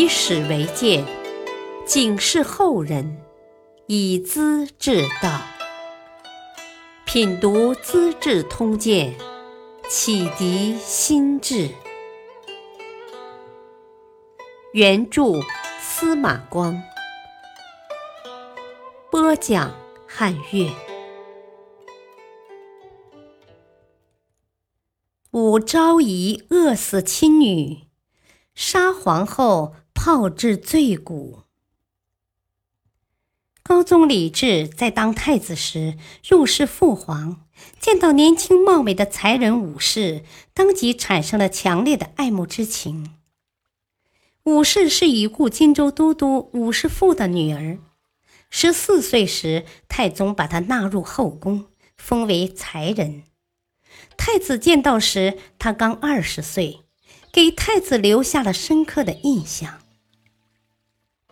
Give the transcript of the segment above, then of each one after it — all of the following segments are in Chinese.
以史为鉴，警示后人，以资治道。品读《资治通鉴》，启迪心智。原著司马光，播讲汉乐。武昭仪饿死亲女。杀皇后，炮制罪骨。高宗李治在当太子时入室父皇，见到年轻貌美的才人武氏，当即产生了强烈的爱慕之情。武氏是已故荆州都督武士父的女儿，十四岁时，太宗把她纳入后宫，封为才人。太子见到时，她刚二十岁。给太子留下了深刻的印象。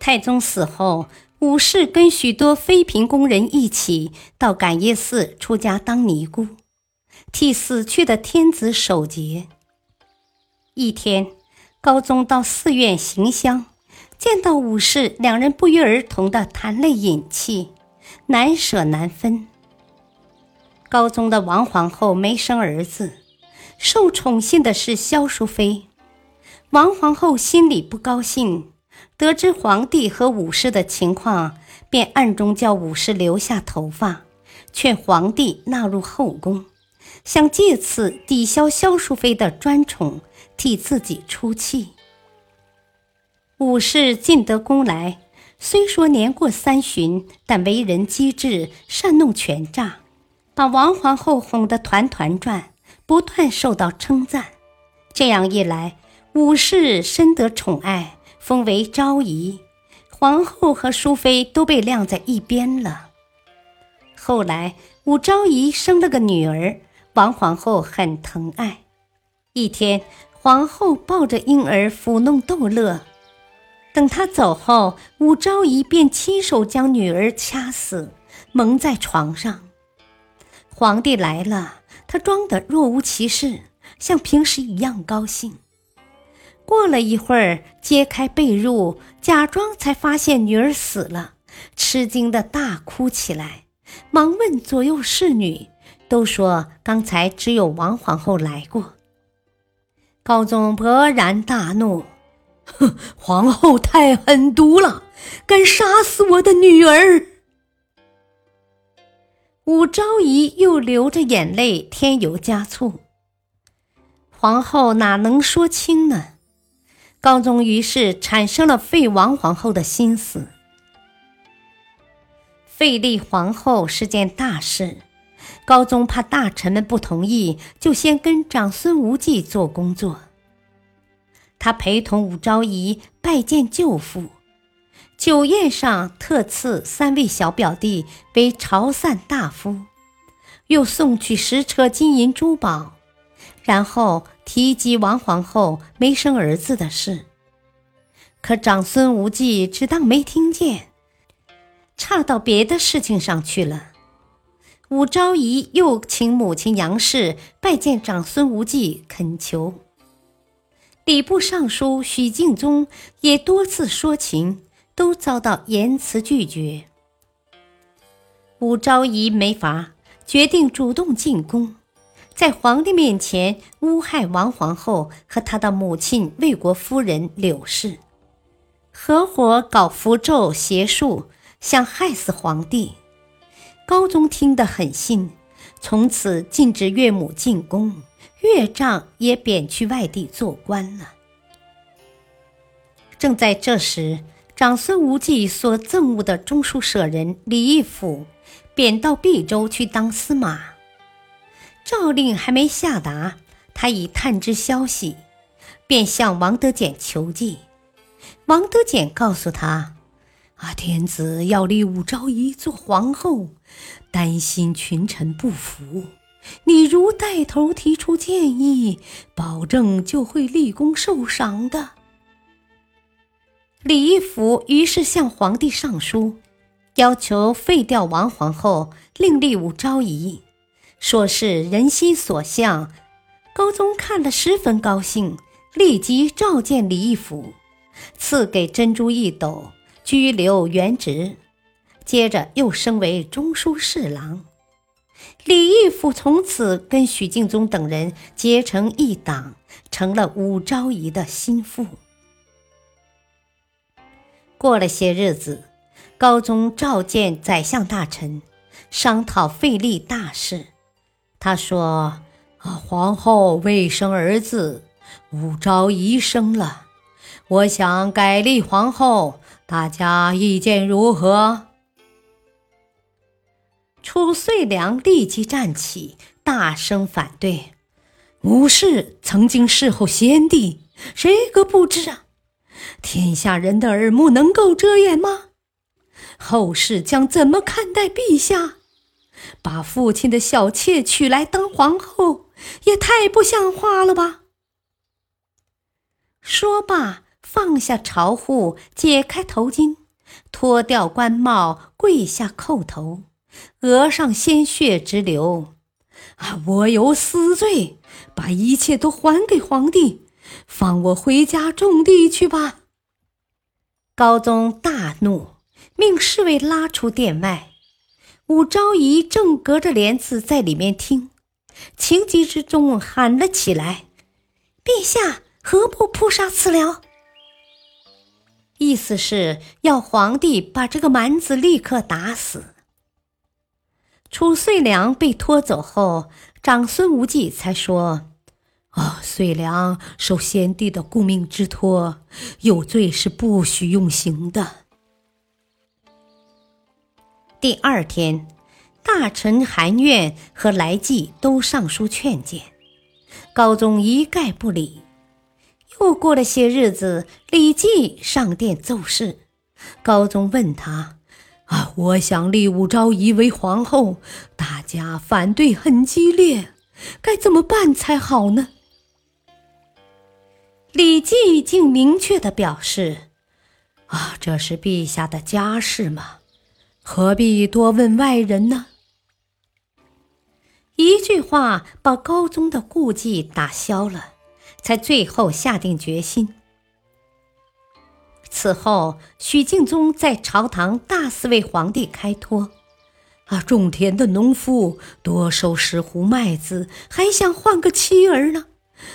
太宗死后，武氏跟许多妃嫔宫人一起到感业寺出家当尼姑，替死去的天子守节。一天，高宗到寺院行香，见到武氏，两人不约而同的谈泪饮泣，难舍难分。高宗的王皇后没生儿子，受宠幸的是萧淑妃。王皇后心里不高兴，得知皇帝和武氏的情况，便暗中叫武士留下头发，劝皇帝纳入后宫，想借此抵消萧淑妃的专宠，替自己出气。武氏进得宫来，虽说年过三旬，但为人机智，善弄权诈，把王皇后哄得团团转，不断受到称赞。这样一来，武氏深得宠爱，封为昭仪，皇后和淑妃都被晾在一边了。后来，武昭仪生了个女儿，王皇后很疼爱。一天，皇后抱着婴儿抚弄逗乐，等她走后，武昭仪便亲手将女儿掐死，蒙在床上。皇帝来了，她装得若无其事，像平时一样高兴。过了一会儿，揭开被褥，假装才发现女儿死了，吃惊的大哭起来，忙问左右侍女，都说刚才只有王皇后来过。高宗勃然大怒：“哼，皇后太狠毒了，敢杀死我的女儿！”武昭仪又流着眼泪添油加醋，皇后哪能说清呢？高宗于是产生了废王皇后的心思。废立皇后是件大事，高宗怕大臣们不同意，就先跟长孙无忌做工作。他陪同武昭仪拜见舅父，酒宴上特赐三位小表弟为朝散大夫，又送去十车金银珠宝。然后提及王皇后没生儿子的事，可长孙无忌只当没听见，岔到别的事情上去了。武昭仪又请母亲杨氏拜见长孙无忌，恳求。礼部尚书许敬宗也多次说情，都遭到严词拒绝。武昭仪没法，决定主动进宫。在皇帝面前诬害王皇后和她的母亲魏国夫人柳氏，合伙搞符咒邪术，想害死皇帝。高宗听得很信，从此禁止岳母进宫，岳丈也贬去外地做官了。正在这时，长孙无忌所憎恶的中书舍人李义府，贬到毕州去当司马。诏令还没下达，他已探知消息，便向王德简求计。王德简告诉他：“啊，天子要立武昭仪做皇后，担心群臣不服。你如带头提出建议，保证就会立功受赏的。”李义府于是向皇帝上书，要求废掉王皇后，另立武昭仪。说是人心所向，高宗看了十分高兴，立即召见李义府，赐给珍珠一斗，居留原职。接着又升为中书侍郎。李义府从此跟许敬宗等人结成一党，成了武昭仪的心腹。过了些日子，高宗召见宰相大臣，商讨废立大事。他说：“啊，皇后未生儿子，武昭仪生了，我想改立皇后，大家意见如何？”褚遂良立即站起，大声反对：“武氏曾经侍候先帝，谁个不知啊？天下人的耳目能够遮掩吗？后世将怎么看待陛下？把父亲的小妾娶来当皇后，也太不像话了吧！”说罢，放下朝户，解开头巾，脱掉官帽，跪下叩头。额上鲜血直流，啊！我有死罪，把一切都还给皇帝，放我回家种地去吧。高宗大怒，命侍卫拉出殿外。武昭仪正隔着帘子在里面听，情急之中喊了起来：“陛下何不扑杀此僚？”意思是要皇帝把这个蛮子立刻打死。褚遂良被拖走后，长孙无忌才说：“哦，遂良受先帝的顾命之托，有罪是不许用刑的。”第二天，大臣韩苑和来济都上书劝谏，高宗一概不理。又过了些日子，李济上殿奏事，高宗问他。啊！我想立武昭仪为皇后，大家反对很激烈，该怎么办才好呢？李济竟明确的表示：“啊，这是陛下的家事嘛，何必多问外人呢？”一句话把高宗的顾忌打消了，才最后下定决心。此后，许敬宗在朝堂大肆为皇帝开脱。啊，种田的农夫多收十斛麦子，还想换个妻儿呢，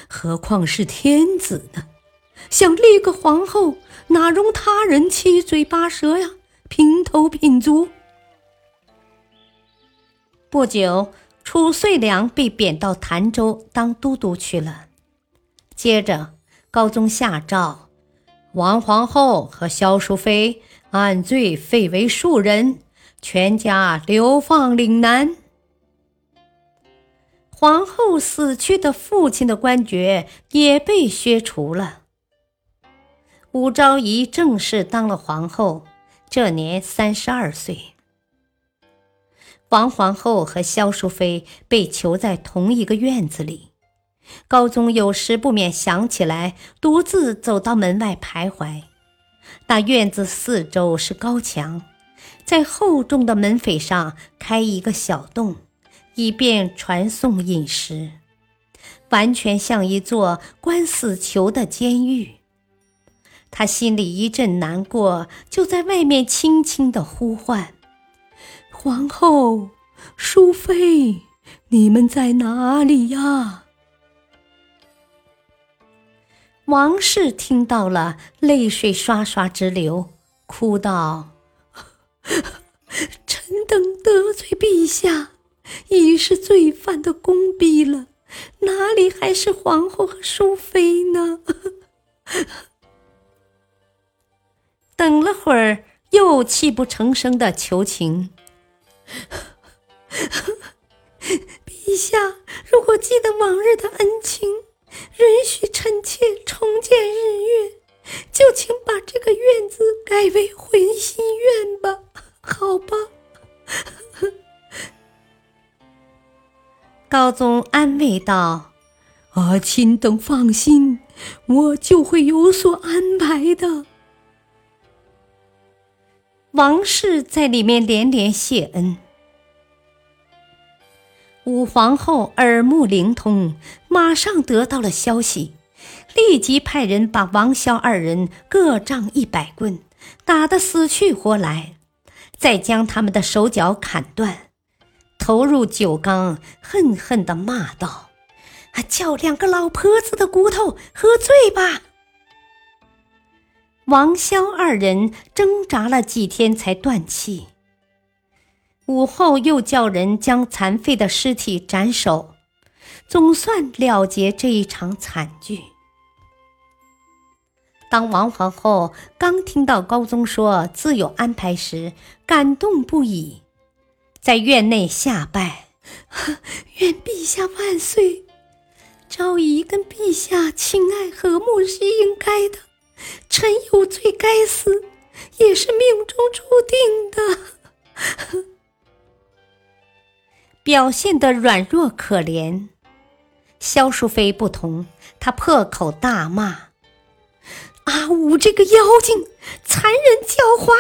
何况是天子呢？想立个皇后，哪容他人七嘴八舌呀，平头品足。不久，褚遂良被贬到潭州当都督去了。接着，高宗下诏。王皇后和萧淑妃按罪废为庶人，全家流放岭南。皇后死去的父亲的官爵也被削除了。武昭仪正式当了皇后，这年三十二岁。王皇后和萧淑妃被囚在同一个院子里。高宗有时不免想起来，独自走到门外徘徊。那院子四周是高墙，在厚重的门扉上开一个小洞，以便传送饮食，完全像一座关死囚的监狱。他心里一阵难过，就在外面轻轻的呼唤：“皇后、淑妃，你们在哪里呀？”王氏听到了，泪水刷刷直流，哭道：“ 臣等得罪陛下，已是罪犯的公婢了，哪里还是皇后和淑妃呢？”等了会儿，又泣不成声的求情：“ 陛下，如果记得往日的恩情。”允许臣妾重见日月，就请把这个院子改为回心院吧，好吧。高宗安慰道：“啊，亲等放心，我就会有所安排的。”王氏在里面连连谢恩。武皇后耳目灵通，马上得到了消息，立即派人把王萧二人各杖一百棍，打得死去活来，再将他们的手脚砍断，投入酒缸，恨恨地骂道：“叫两个老婆子的骨头喝醉吧！”王萧二人挣扎了几天才断气。午后又叫人将残废的尸体斩首，总算了结这一场惨剧。当王皇后刚听到高宗说自有安排时，感动不已，在院内下拜：“ 愿陛下万岁！昭仪跟陛下亲爱和睦是应该的，臣有罪该死，也是命中注定的。”表现得软弱可怜。萧淑妃不同，她破口大骂：“阿武这个妖精，残忍狡猾，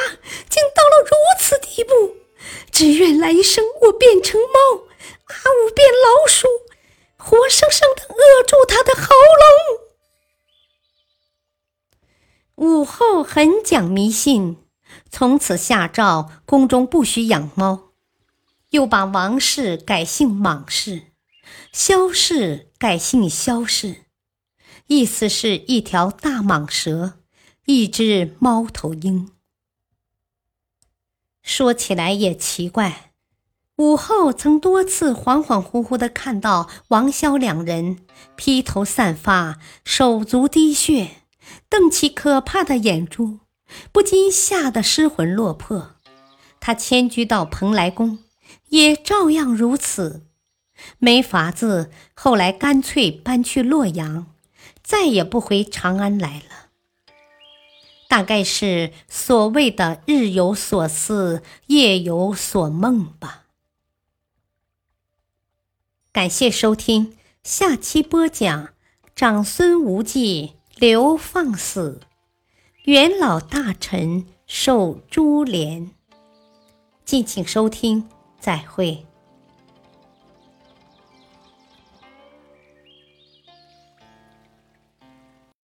竟到了如此地步！只愿来生我变成猫，阿武变老鼠，活生生的扼住他的喉咙。”武后很讲迷信，从此下诏宫中不许养猫。又把王氏改姓莽氏，萧氏改姓萧氏，意思是一条大蟒蛇，一只猫头鹰。说起来也奇怪，武后曾多次恍恍惚惚的看到王萧两人披头散发、手足滴血，瞪起可怕的眼珠，不禁吓得失魂落魄。他迁居到蓬莱宫。也照样如此，没法子，后来干脆搬去洛阳，再也不回长安来了。大概是所谓的“日有所思，夜有所梦”吧。感谢收听，下期播讲长孙无忌流放死，元老大臣受株连。敬请收听。再会。